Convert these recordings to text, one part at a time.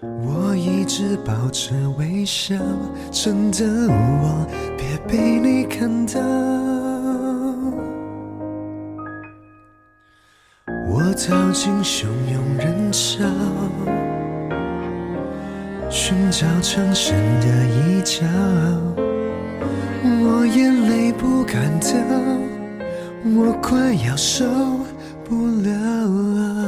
我一直保持微笑，真的我别被你看到。我逃进汹涌人潮，寻找藏身的一角。我眼泪不敢掉，我快要受不了。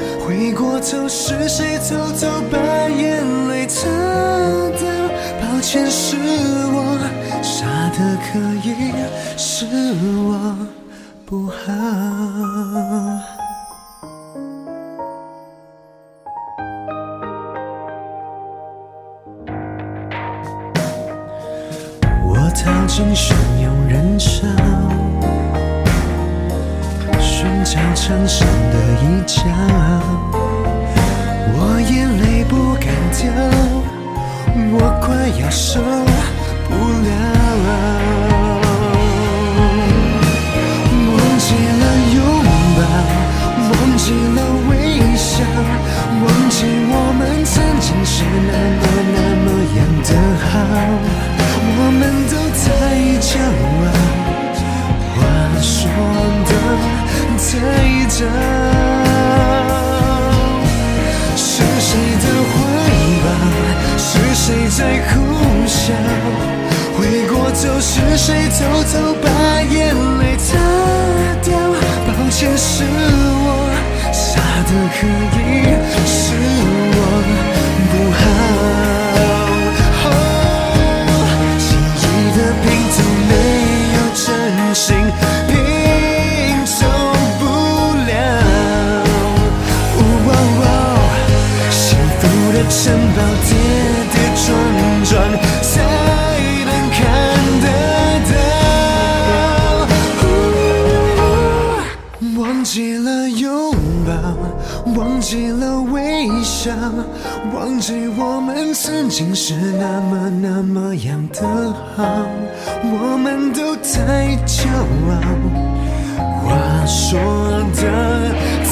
回过头，是谁偷偷把眼泪擦掉？抱歉，是我傻的可以，是我不好。我逃进汹涌人潮，墙上的一角。我眼泪不敢掉，我快要受城堡跌跌撞撞才能看得到。忘记了拥抱，忘记了微笑，忘记我们曾经是那么那么样的好。我们都太骄傲，话说的太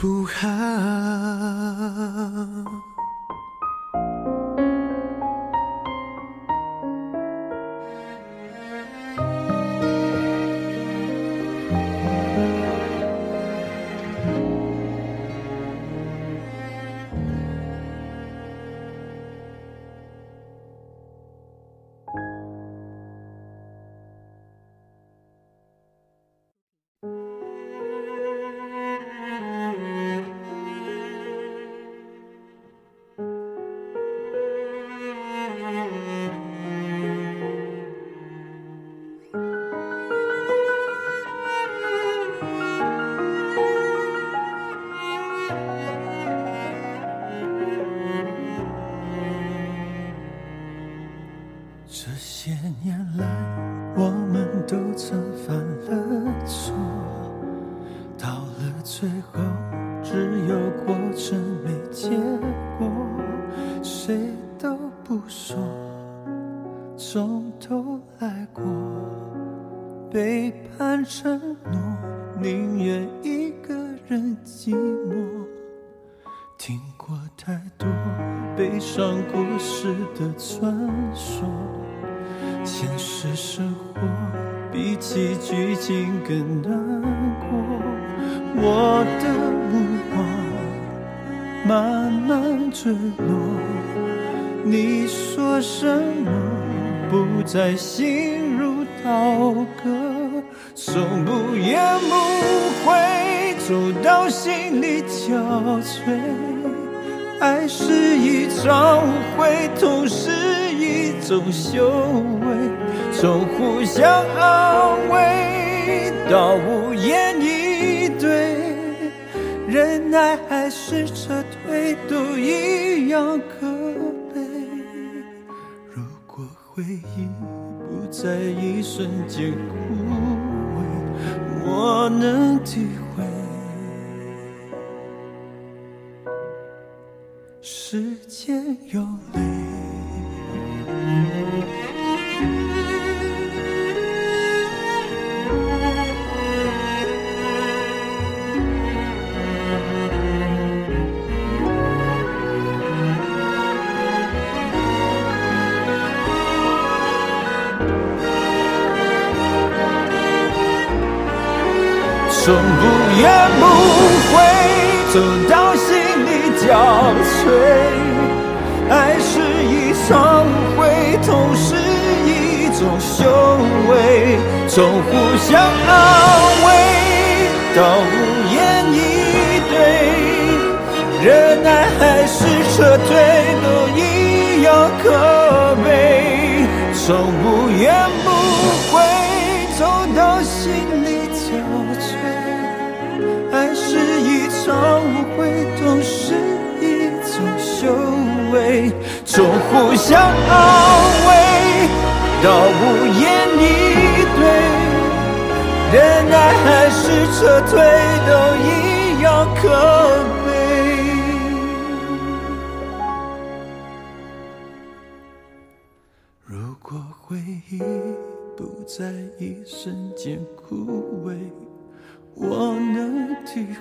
不好。从头来过，背叛承诺，宁愿一个人寂寞。听过太多悲伤故事的传说，现实生活比起剧情更难过。我的目光慢慢坠落，你说什么不再心如刀割，从不言不悔走到心里憔悴。爱是一场误会，痛是一种修为，从互相安慰到无言以对，忍耐还是撤退，都一样可回忆不在一瞬间枯萎，我能体会。从不言不悔走到心里憔悴，爱是一场会，痛是一种修为，从互相安慰到无言以对，忍耐还是撤退，都一样可悲，从不言从互相安慰到无言以对，忍耐还是撤退，都一样可悲。如果回忆不在一瞬间枯萎。我能体会，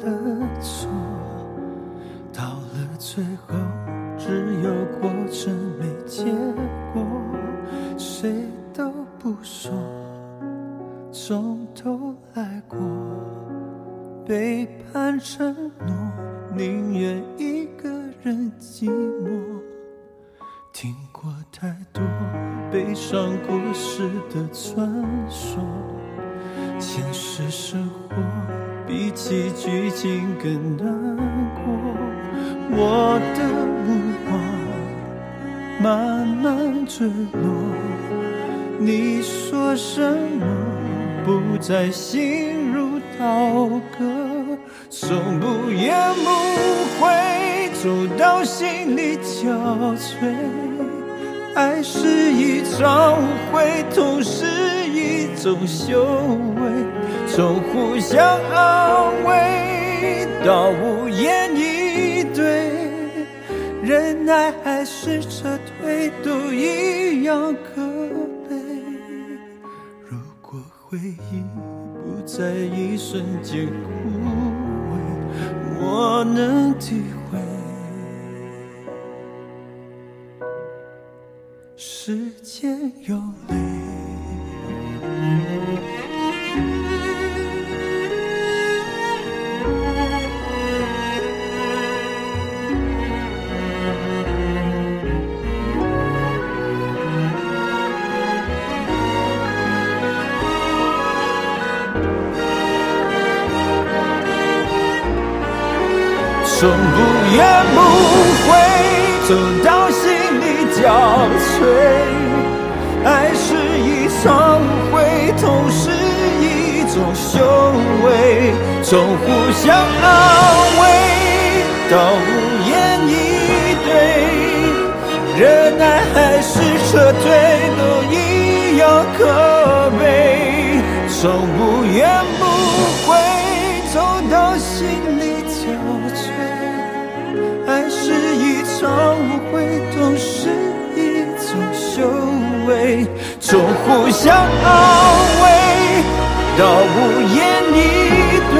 犯了错，到了最后，只有比起剧情更难过。我的目光慢慢坠落，你说什么不再心如刀割，从不言不悔走到心里憔悴。爱是一场误会，痛是一种修为，从互相安慰到无言以对，忍耐还是撤退，都一样可悲。如果回忆不在一瞬间枯萎，我能体会。时间有不言不会走到心里憔悴，爱是一场误会，痛是一种修为，从互相安慰到无言以对，忍耐还是撤退，都一样可悲。从不言不是一场误会，都是一种修为。从互相安慰到无言以对，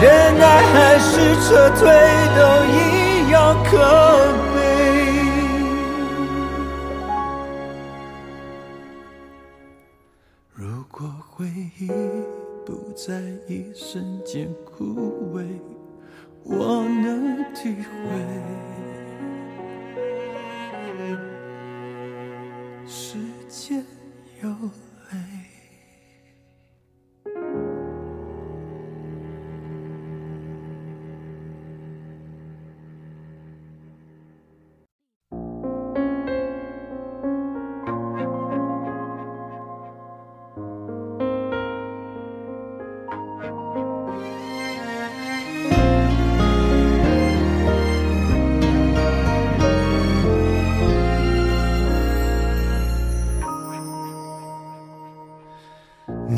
忍耐还是撤退，都一样可悲。如果回忆不在一瞬间枯萎，我能体会。时间有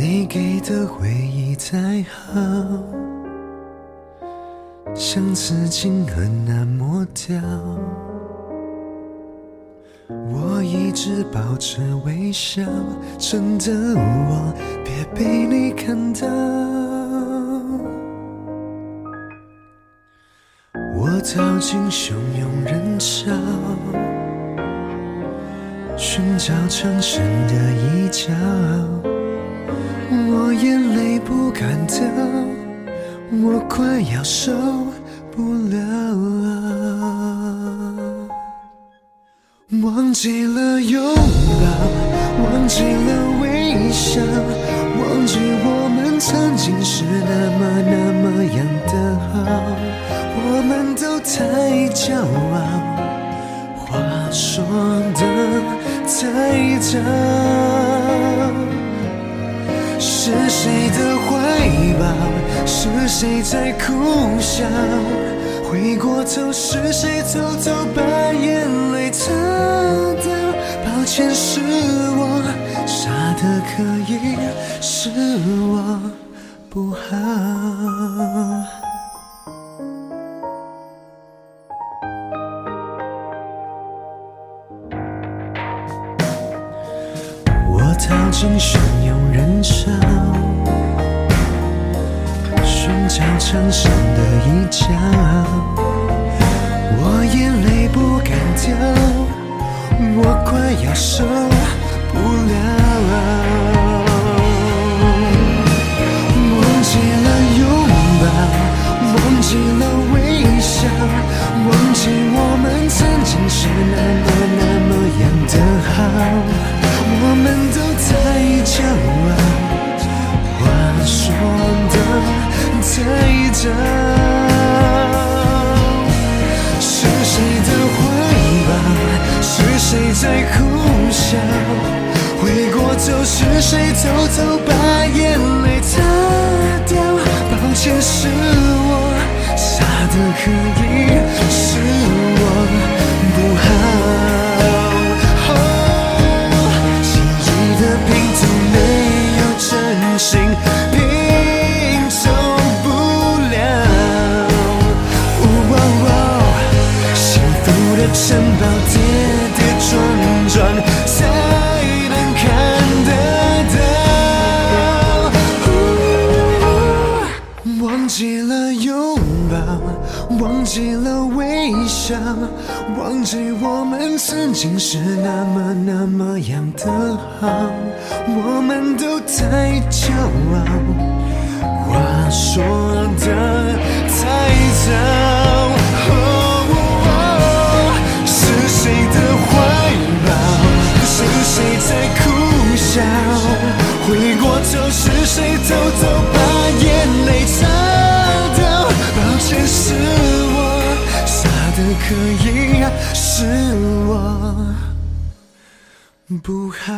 你给的回忆再好，像刺青很难抹掉。我一直保持微笑，真的我别被你看到。我逃进汹涌人潮，寻找藏身的一角。眼泪不敢掉，我快要受不了。忘记了拥抱，忘记了微笑，忘记我们曾经是那么那么样的好，我们都太骄傲，话说的太早。谁的怀抱？是谁在苦笑？回过头，是谁偷偷把眼泪擦掉？抱歉，是我傻的可以，是我不好。我逃进汹涌人潮，寻找藏身的一角。我眼泪不敢掉，我快要受不了。忘记了拥抱，忘记了微笑，忘记我们曾经是那么那么样的好。我们都们曾经是那么那么样的好，我们都太骄傲，话说的太早。是谁的怀抱？是谁在苦笑？回过头，是谁偷偷把眼泪擦掉？抱歉，是我傻的可以，是我不好。